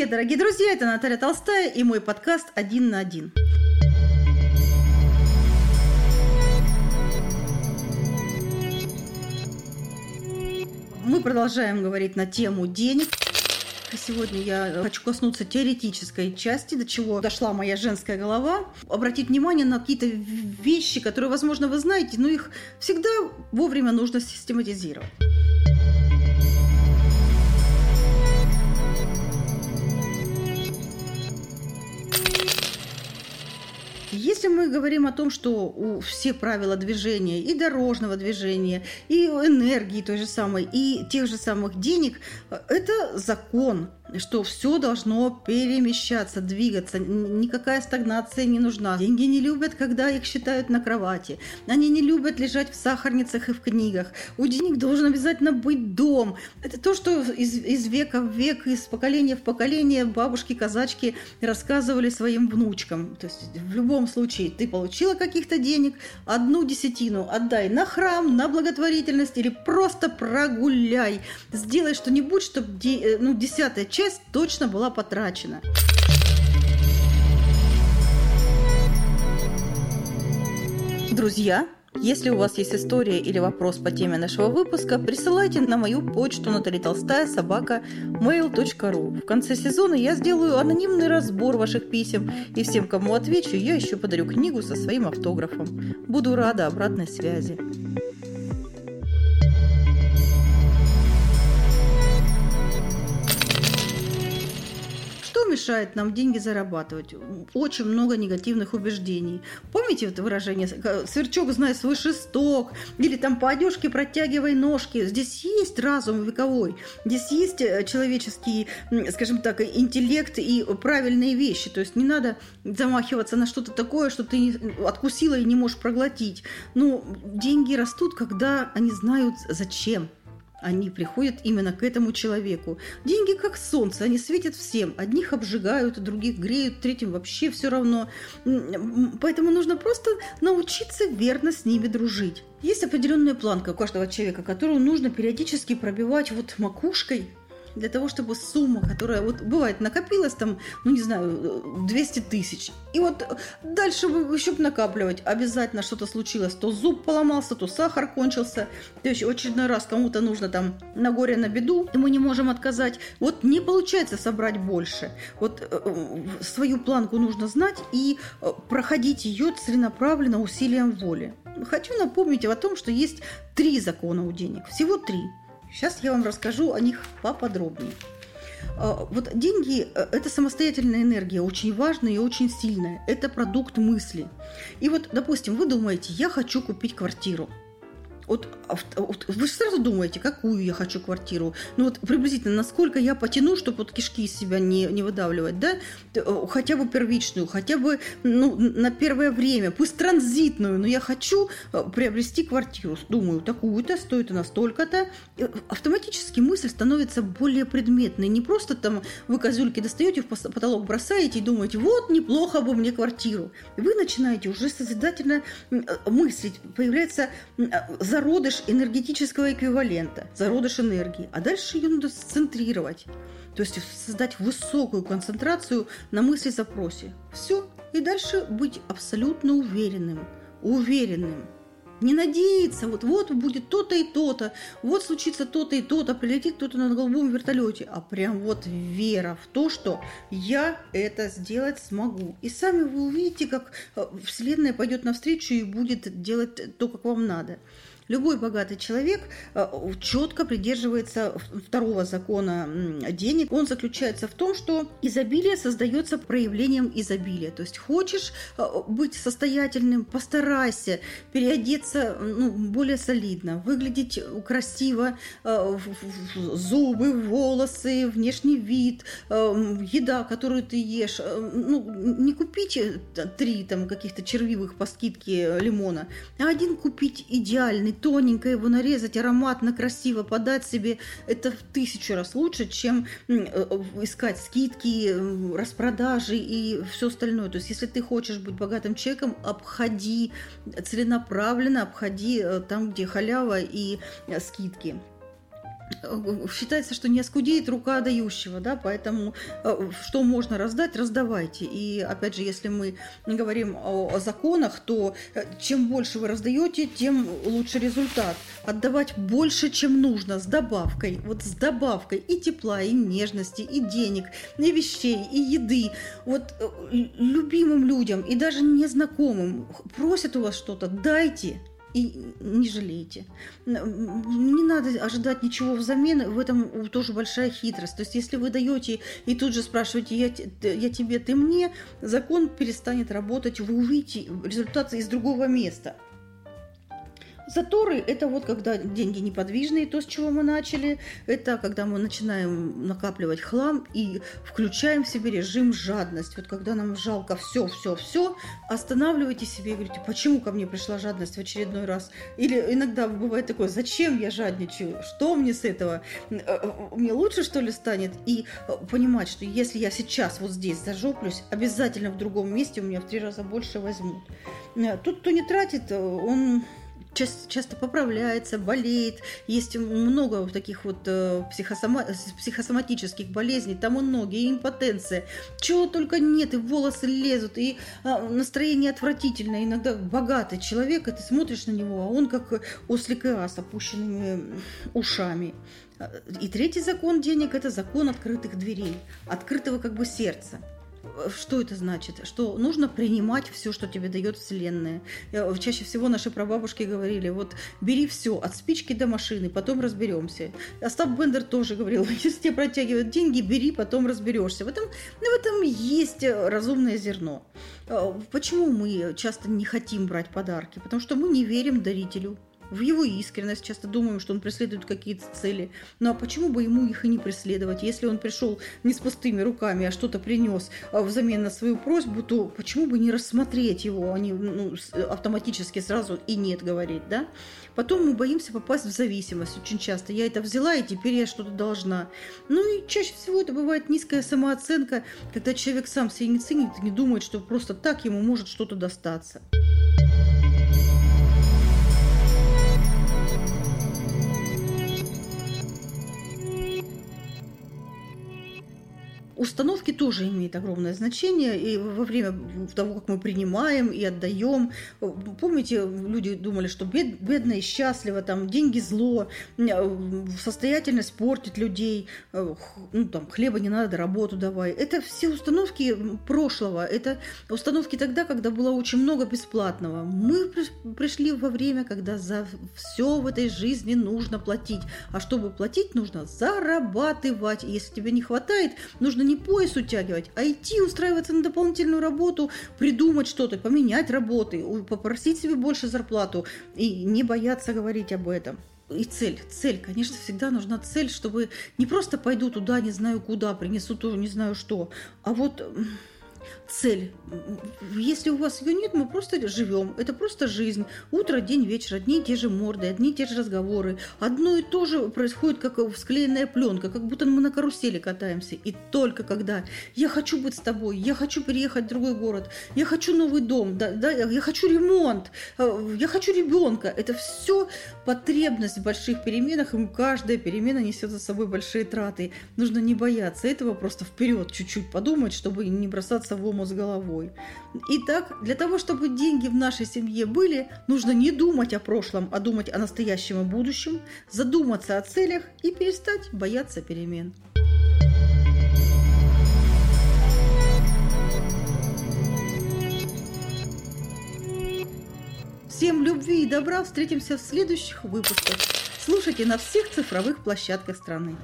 Привет, дорогие друзья, это Наталья Толстая и мой подкаст «Один на один». Мы продолжаем говорить на тему денег. Сегодня я хочу коснуться теоретической части, до чего дошла моя женская голова. Обратить внимание на какие-то вещи, которые, возможно, вы знаете, но их всегда вовремя нужно систематизировать. Если мы говорим о том, что у все правила движения, и дорожного движения, и энергии той же самой, и тех же самых денег, это закон, что все должно перемещаться, двигаться, никакая стагнация не нужна. Деньги не любят, когда их считают на кровати. Они не любят лежать в сахарницах и в книгах. У денег должен обязательно быть дом. Это то, что из, из века в век, из поколения в поколение бабушки-казачки рассказывали своим внучкам. То есть в любом случае ты получила каких-то денег, одну десятину отдай на храм, на благотворительность или просто прогуляй. Сделай что-нибудь, чтобы де, ну, десятая часть часть точно была потрачена. Друзья, если у вас есть история или вопрос по теме нашего выпуска, присылайте на мою почту Наталья Толстая собака mail.ru. В конце сезона я сделаю анонимный разбор ваших писем, и всем, кому отвечу, я еще подарю книгу со своим автографом. Буду рада обратной связи. Мешает нам деньги зарабатывать? Очень много негативных убеждений. Помните это выражение «сверчок знает свой шесток» или там «по одежке протягивай ножки». Здесь есть разум вековой, здесь есть э, человеческий, скажем так, интеллект и правильные вещи. То есть не надо замахиваться на что-то такое, что ты откусила и не можешь проглотить. Но деньги растут, когда они знают зачем – они приходят именно к этому человеку. Деньги как солнце, они светят всем. Одних обжигают, других греют, третьим вообще все равно. Поэтому нужно просто научиться верно с ними дружить. Есть определенная планка у каждого человека, которую нужно периодически пробивать вот макушкой для того, чтобы сумма, которая вот бывает накопилась там, ну не знаю, 200 тысяч, и вот дальше еще накапливать, обязательно что-то случилось, то зуб поломался, то сахар кончился, то есть очередной раз кому-то нужно там на горе, на беду, и мы не можем отказать. Вот не получается собрать больше. Вот э, свою планку нужно знать и э, проходить ее целенаправленно усилием воли. Хочу напомнить о том, что есть три закона у денег, всего три. Сейчас я вам расскажу о них поподробнее. А, вот деньги э, – это самостоятельная энергия, очень важная и очень сильная. Это продукт мысли. И вот, допустим, вы думаете, я хочу купить квартиру – вот, а вот вы же сразу думаете, какую я хочу квартиру. Ну вот приблизительно, насколько я потяну, чтобы вот кишки из себя не, не выдавливать, да? Э, хотя бы первичную, хотя бы ну, на первое время, пусть транзитную, но я хочу э, приобрести квартиру. Думаю, такую-то, стоит она столько-то. Автоматически мысль становится более предметной. Не просто там вы козюльки достаете, в потолок бросаете и думаете, вот неплохо бы мне квартиру. Вы начинаете уже созидательно э, мыслить. Появляется за зародыш энергетического эквивалента, зародыш энергии, а дальше ее надо сцентрировать, то есть создать высокую концентрацию на мысли-запросе. Все, и дальше быть абсолютно уверенным, уверенным. Не надеяться, вот, вот будет то-то и то-то, вот случится то-то и то-то, прилетит кто-то на голубом вертолете, а прям вот вера в то, что я это сделать смогу. И сами вы увидите, как э, Вселенная пойдет навстречу и будет делать то, как вам надо. Любой богатый человек э, четко придерживается второго закона денег. Он заключается в том, что изобилие создается проявлением изобилия. То есть хочешь э, быть состоятельным, постарайся переодеться ну, более солидно, выглядеть красиво, э, зубы, волосы, внешний вид, еда, которую ты ешь. Ну, не купить три там каких-то червивых по скидке лимона, а один купить идеальный тоненько его нарезать, ароматно, красиво подать себе, это в тысячу раз лучше, чем э, искать скидки, распродажи и все остальное. То есть, если ты хочешь быть богатым человеком, обходи целенаправленно, обходи э, там, где халява и э, скидки. Считается, что не оскудеет рука дающего, да, поэтому э, что можно раздать, раздавайте. И опять же, если мы говорим о, о законах, то э, чем больше вы раздаете, тем лучше результат. Отдавать больше, чем нужно, с добавкой, вот с добавкой и тепла, и нежности, и денег, и вещей, и еды. Вот э, любимым людям и даже незнакомым просят у вас что-то, дайте, и не жалейте. Не надо ожидать ничего взамен, в этом тоже большая хитрость. То есть, если вы даете и тут же спрашиваете, я, я тебе, ты мне, закон перестанет работать, вы увидите результаты из другого места. Заторы – это вот когда деньги неподвижные, то, с чего мы начали. Это когда мы начинаем накапливать хлам и включаем в себе режим жадность. Вот когда нам жалко все, все, все, останавливайте себе и говорите, почему ко мне пришла жадность в очередной раз? Или иногда бывает такое, зачем я жадничаю? Что мне с этого? Мне лучше, что ли, станет? И понимать, что если я сейчас вот здесь зажоплюсь, обязательно в другом месте у меня в три раза больше возьмут. Тут, кто не тратит, он часто, часто поправляется, болеет. Есть много таких вот э, психосома, психосоматических болезней, там и ноги, и импотенция. Чего только нет, и волосы лезут, и э, настроение отвратительное. Иногда богатый человек, и ты смотришь на него, а он как ослик Иа с опущенными ушами. И третий закон денег – это закон открытых дверей, открытого как бы сердца. Что это значит? Что нужно принимать все, что тебе дает Вселенная. Чаще всего наши прабабушки говорили, вот бери все, от спички до машины, потом разберемся. Остап Бендер тоже говорил, если тебе протягивают деньги, бери, потом разберешься. В этом, ну, в этом есть разумное зерно. А, почему мы часто не хотим брать подарки? Потому что мы не верим дарителю в его искренность, часто думаем, что он преследует какие-то цели. Ну а почему бы ему их и не преследовать? Если он пришел не с пустыми руками, а что-то принес а взамен на свою просьбу, то почему бы не рассмотреть его, а не ну, автоматически сразу и нет говорить, да? Потом мы боимся попасть в зависимость очень часто. Я это взяла, и теперь я что-то должна. Ну и чаще всего это бывает низкая самооценка, когда человек сам себя не ценит не думает, что просто так ему может что-то достаться. Установки тоже имеют огромное значение. И во время того, как мы принимаем и отдаем, помните, люди думали, что бед, бедно и счастливо, там деньги зло, состоятельность портит людей, ну, там, хлеба не надо, работу давай. Это все установки прошлого, это установки тогда, когда было очень много бесплатного. Мы пришли во время, когда за все в этой жизни нужно платить. А чтобы платить, нужно зарабатывать. И если тебе не хватает, нужно не пояс утягивать, а идти устраиваться на дополнительную работу, придумать что-то, поменять работы, попросить себе больше зарплату и не бояться говорить об этом и цель. Цель, конечно, всегда нужна цель, чтобы не просто пойду туда, не знаю куда, принесу тоже не знаю что, а вот цель. Если у вас ее нет, мы просто живем. Это просто жизнь. Утро, день, вечер. Одни и те же морды, одни и те же разговоры. Одно и то же происходит, как склеенная пленка, как будто мы на карусели катаемся. И только когда я хочу быть с тобой, я хочу переехать в другой город, я хочу новый дом, да, да, я хочу ремонт, э, я хочу ребенка. Это все потребность в больших переменах, и каждая перемена несет за собой большие траты. Нужно не бояться этого, просто вперед чуть-чуть подумать, чтобы не бросаться в омут с головой. Итак, для того, чтобы деньги в нашей семье были, нужно не думать о прошлом, а думать о настоящем и будущем, задуматься о целях и перестать бояться перемен. Всем любви и добра. Встретимся в следующих выпусках. Слушайте на всех цифровых площадках страны.